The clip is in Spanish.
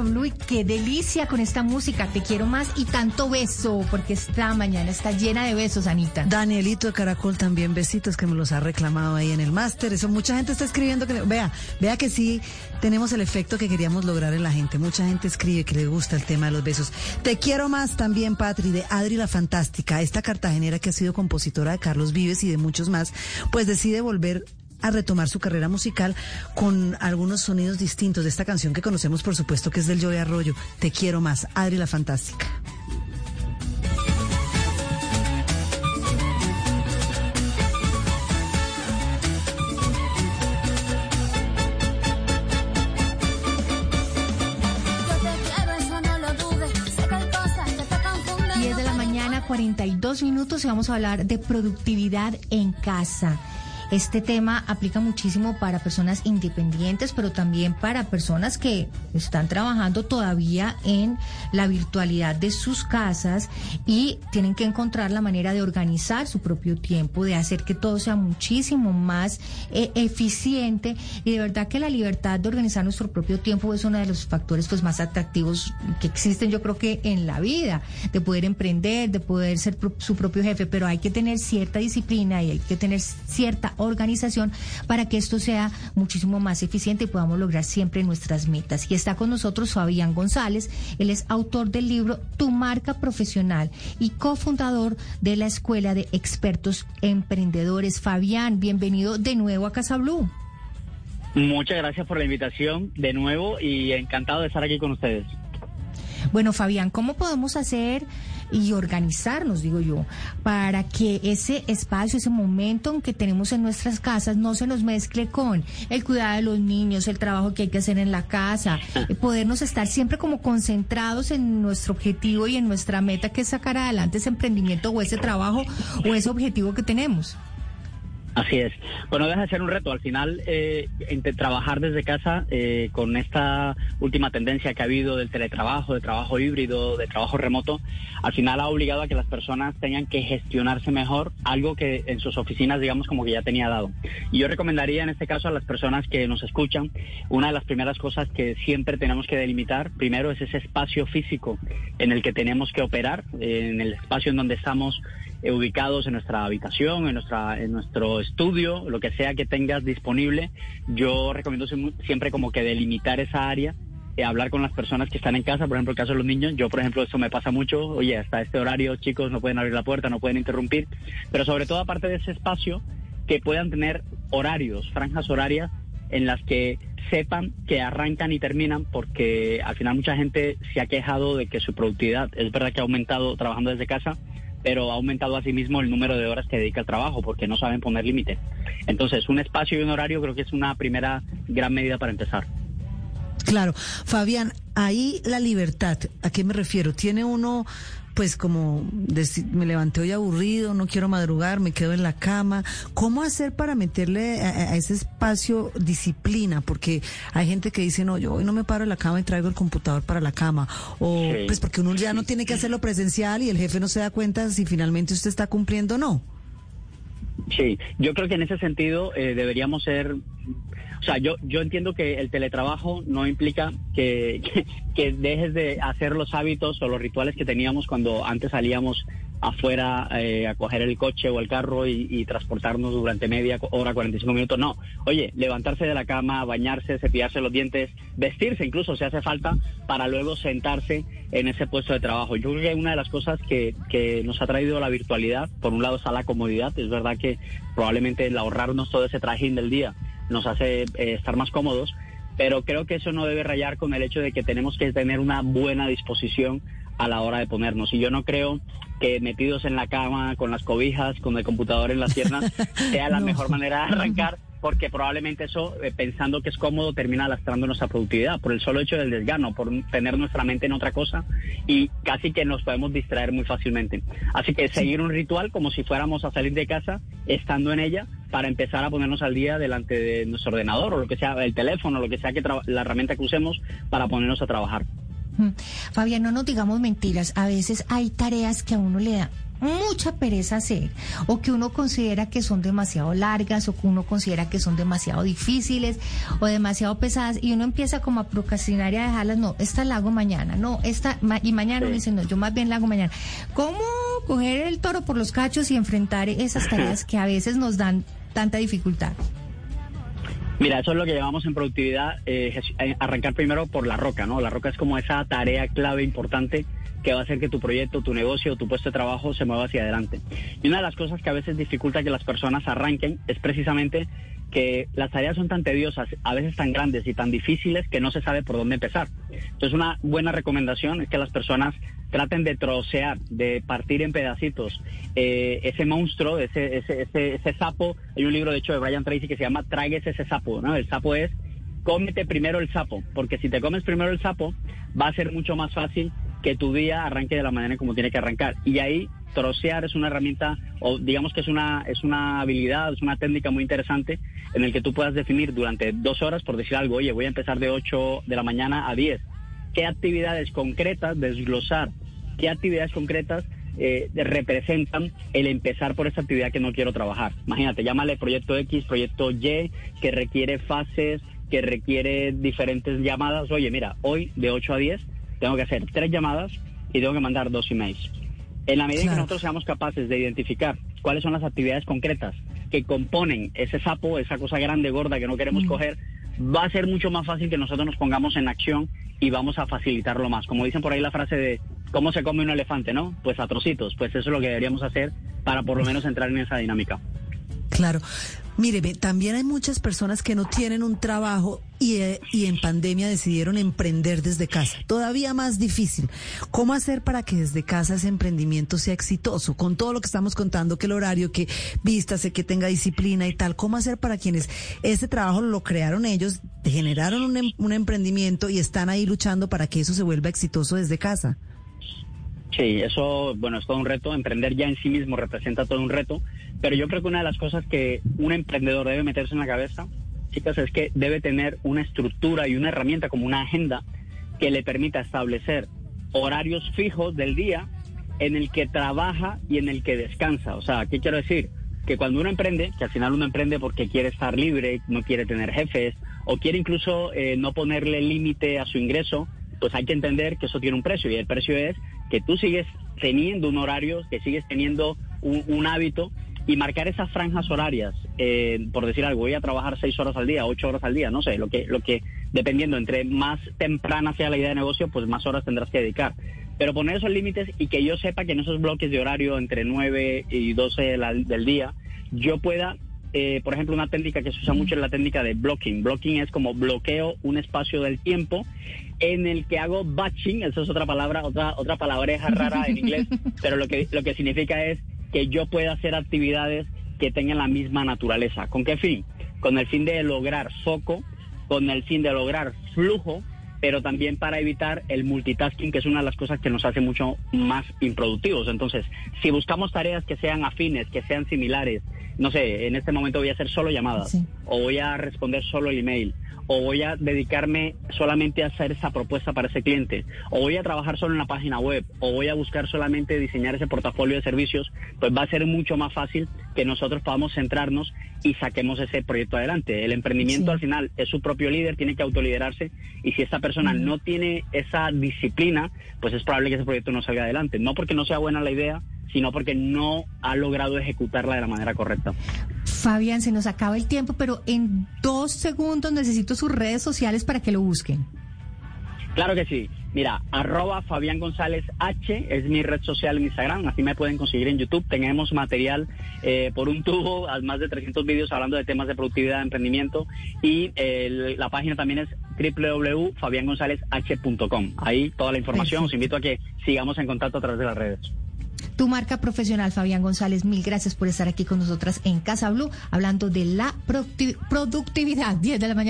Y qué delicia con esta música. Te quiero más y tanto beso, porque esta mañana está llena de besos, Anita. Danielito Caracol también besitos que me los ha reclamado ahí en el máster. Eso mucha gente está escribiendo que vea, vea que sí tenemos el efecto que queríamos lograr en la gente. Mucha gente escribe que le gusta el tema de los besos. Te quiero más también, Patri, de Adri la Fantástica, esta cartagenera que ha sido compositora de Carlos Vives y de muchos más, pues decide volver a retomar su carrera musical con algunos sonidos distintos de esta canción que conocemos, por supuesto, que es del Joey Arroyo. Te quiero más, Adri la Fantástica. de la mañana, 42 minutos y vamos a hablar de productividad en casa. Este tema aplica muchísimo para personas independientes, pero también para personas que están trabajando todavía en la virtualidad de sus casas y tienen que encontrar la manera de organizar su propio tiempo, de hacer que todo sea muchísimo más eh, eficiente. Y de verdad que la libertad de organizar nuestro propio tiempo es uno de los factores pues más atractivos que existen yo creo que en la vida, de poder emprender, de poder ser su propio jefe, pero hay que tener cierta disciplina y hay que tener cierta organización para que esto sea muchísimo más eficiente y podamos lograr siempre nuestras metas. Y está con nosotros Fabián González, él es autor del libro Tu marca profesional y cofundador de la Escuela de Expertos Emprendedores. Fabián, bienvenido de nuevo a Casa Blue. Muchas gracias por la invitación de nuevo y encantado de estar aquí con ustedes. Bueno, Fabián, ¿cómo podemos hacer y organizarnos, digo yo, para que ese espacio, ese momento que tenemos en nuestras casas no se nos mezcle con el cuidado de los niños, el trabajo que hay que hacer en la casa, eh, podernos estar siempre como concentrados en nuestro objetivo y en nuestra meta que es sacar adelante ese emprendimiento o ese trabajo o ese objetivo que tenemos. Así es. Bueno, deja de ser un reto. Al final, eh, entre trabajar desde casa eh, con esta última tendencia que ha habido del teletrabajo, de trabajo híbrido, de trabajo remoto, al final ha obligado a que las personas tengan que gestionarse mejor algo que en sus oficinas, digamos, como que ya tenía dado. Y yo recomendaría en este caso a las personas que nos escuchan, una de las primeras cosas que siempre tenemos que delimitar, primero es ese espacio físico en el que tenemos que operar, en el espacio en donde estamos eh, ubicados en nuestra habitación, en, nuestra, en nuestro estudio, lo que sea que tengas disponible. Yo recomiendo siempre como que delimitar esa área eh, hablar con las personas que están en casa, por ejemplo, el caso de los niños, yo por ejemplo eso me pasa mucho, oye, hasta este horario chicos no pueden abrir la puerta, no pueden interrumpir, pero sobre todo aparte de ese espacio, que puedan tener horarios, franjas horarias en las que sepan que arrancan y terminan porque al final mucha gente se ha quejado de que su productividad es verdad que ha aumentado trabajando desde casa, pero ha aumentado asimismo el número de horas que dedica al trabajo porque no saben poner límite. Entonces, un espacio y un horario creo que es una primera gran medida para empezar. Claro, Fabián, ahí la libertad, ¿a qué me refiero? Tiene uno pues como me levanté hoy aburrido, no quiero madrugar, me quedo en la cama. ¿Cómo hacer para meterle a, ese espacio disciplina? Porque hay gente que dice, no, yo hoy no me paro en la cama y traigo el computador para la cama. O pues porque uno ya no tiene que hacerlo presencial y el jefe no se da cuenta si finalmente usted está cumpliendo o no. Sí, yo creo que en ese sentido eh, deberíamos ser o sea, yo, yo entiendo que el teletrabajo no implica que, que, dejes de hacer los hábitos o los rituales que teníamos cuando antes salíamos afuera eh, a coger el coche o el carro y, transportarnos durante media hora, 45 minutos. No, oye, levantarse de la cama, bañarse, cepillarse los dientes, vestirse incluso si hace falta para luego sentarse en ese puesto de trabajo. Yo creo que una de las cosas que, que nos ha traído la virtualidad, por un lado está la comodidad, es verdad que probablemente el ahorrarnos todo ese trajín del día nos hace eh, estar más cómodos, pero creo que eso no debe rayar con el hecho de que tenemos que tener una buena disposición a la hora de ponernos. Y yo no creo que metidos en la cama, con las cobijas, con el computador en las piernas, sea la mejor manera de arrancar porque probablemente eso, eh, pensando que es cómodo, termina lastrando nuestra productividad por el solo hecho del desgano, por tener nuestra mente en otra cosa y casi que nos podemos distraer muy fácilmente. Así que seguir un ritual como si fuéramos a salir de casa, estando en ella, para empezar a ponernos al día delante de nuestro ordenador o lo que sea, el teléfono, lo que sea que la herramienta que usemos para ponernos a trabajar. Fabián, no nos digamos mentiras. A veces hay tareas que a uno le da mucha pereza hacer o que uno considera que son demasiado largas o que uno considera que son demasiado difíciles o demasiado pesadas y uno empieza como a procrastinar y a dejarlas, no, esta la hago mañana, no, esta, y mañana uno dice, no, yo más bien la hago mañana. ¿Cómo coger el toro por los cachos y enfrentar esas tareas que a veces nos dan tanta dificultad? Mira, eso es lo que llamamos en productividad, eh, eh, arrancar primero por la roca, ¿no? La roca es como esa tarea clave importante que va a hacer que tu proyecto, tu negocio, tu puesto de trabajo se mueva hacia adelante. Y una de las cosas que a veces dificulta que las personas arranquen es precisamente que las tareas son tan tediosas, a veces tan grandes y tan difíciles que no se sabe por dónde empezar. Entonces una buena recomendación es que las personas traten de trocear, de partir en pedacitos eh, ese monstruo, ese, ese, ese, ese, sapo. Hay un libro de hecho de Brian Tracy que se llama Tragues ese sapo, ¿no? El sapo es cómete primero el sapo, porque si te comes primero el sapo va a ser mucho más fácil que tu día arranque de la manera como tiene que arrancar. Y ahí trocear es una herramienta, o digamos que es una, es una habilidad, es una técnica muy interesante en el que tú puedas definir durante dos horas, por decir algo, oye, voy a empezar de 8 de la mañana a 10. ¿Qué actividades concretas, desglosar, qué actividades concretas eh, representan el empezar por esa actividad que no quiero trabajar? Imagínate, llámale proyecto X, proyecto Y, que requiere fases, que requiere diferentes llamadas. Oye, mira, hoy de 8 a 10 tengo que hacer tres llamadas y tengo que mandar dos emails. En la medida en que nosotros seamos capaces de identificar cuáles son las actividades concretas que componen ese sapo, esa cosa grande, gorda que no queremos mm. coger, va a ser mucho más fácil que nosotros nos pongamos en acción y vamos a facilitarlo más. Como dicen por ahí la frase de cómo se come un elefante, ¿no? Pues a trocitos. Pues eso es lo que deberíamos hacer para por lo menos entrar en esa dinámica. Claro. Mire, también hay muchas personas que no tienen un trabajo y, eh, y, en pandemia decidieron emprender desde casa. Todavía más difícil. ¿Cómo hacer para que desde casa ese emprendimiento sea exitoso? Con todo lo que estamos contando, que el horario, que vístase, que tenga disciplina y tal. ¿Cómo hacer para quienes ese trabajo lo crearon ellos, generaron un, em, un emprendimiento y están ahí luchando para que eso se vuelva exitoso desde casa? Sí, eso, bueno, es todo un reto. Emprender ya en sí mismo representa todo un reto. Pero yo creo que una de las cosas que un emprendedor debe meterse en la cabeza, chicas, es que debe tener una estructura y una herramienta como una agenda que le permita establecer horarios fijos del día en el que trabaja y en el que descansa. O sea, ¿qué quiero decir? Que cuando uno emprende, que al final uno emprende porque quiere estar libre, no quiere tener jefes, o quiere incluso eh, no ponerle límite a su ingreso, pues hay que entender que eso tiene un precio y el precio es que tú sigues teniendo un horario, que sigues teniendo un hábito y marcar esas franjas horarias, eh, por decir algo, voy a trabajar seis horas al día, ocho horas al día, no sé, lo que, lo que, dependiendo, entre más temprana sea la idea de negocio, pues más horas tendrás que dedicar. Pero poner esos límites y que yo sepa que en esos bloques de horario entre 9 y 12 del día, yo pueda, eh, por ejemplo, una técnica que se usa mucho es la técnica de blocking. Blocking es como bloqueo un espacio del tiempo en el que hago batching, eso es otra palabra, otra, otra palabreja rara en inglés, pero lo que, lo que significa es que yo pueda hacer actividades que tengan la misma naturaleza. ¿Con qué fin? Con el fin de lograr foco, con el fin de lograr flujo, pero también para evitar el multitasking, que es una de las cosas que nos hace mucho más improductivos. Entonces, si buscamos tareas que sean afines, que sean similares, no sé, en este momento voy a hacer solo llamadas, o voy a responder solo el email, o voy a dedicarme solamente a hacer esa propuesta para ese cliente, o voy a trabajar solo en la página web, o voy a buscar solamente diseñar ese portafolio de servicios, pues va a ser mucho más fácil que nosotros podamos centrarnos y saquemos ese proyecto adelante. El emprendimiento al final es su propio líder, tiene que autoliderarse y si esta persona no tiene esa disciplina, pues es probable que ese proyecto no salga adelante. No porque no sea buena la idea, sino porque no ha logrado ejecutarla de la manera correcta. Fabián, se nos acaba el tiempo, pero en dos segundos necesito sus redes sociales para que lo busquen. Claro que sí. Mira, arroba Fabián González H es mi red social en Instagram, así me pueden conseguir en YouTube. Tenemos material eh, por un tubo, más de 300 vídeos hablando de temas de productividad, de emprendimiento y la página también es www.fabiangonzalezh.com. Ahí toda la información, os invito a que sigamos en contacto a través de las redes. Tu marca profesional, Fabián González, mil gracias por estar aquí con nosotras en Casa Blue, hablando de la productividad. 10 de la mañana.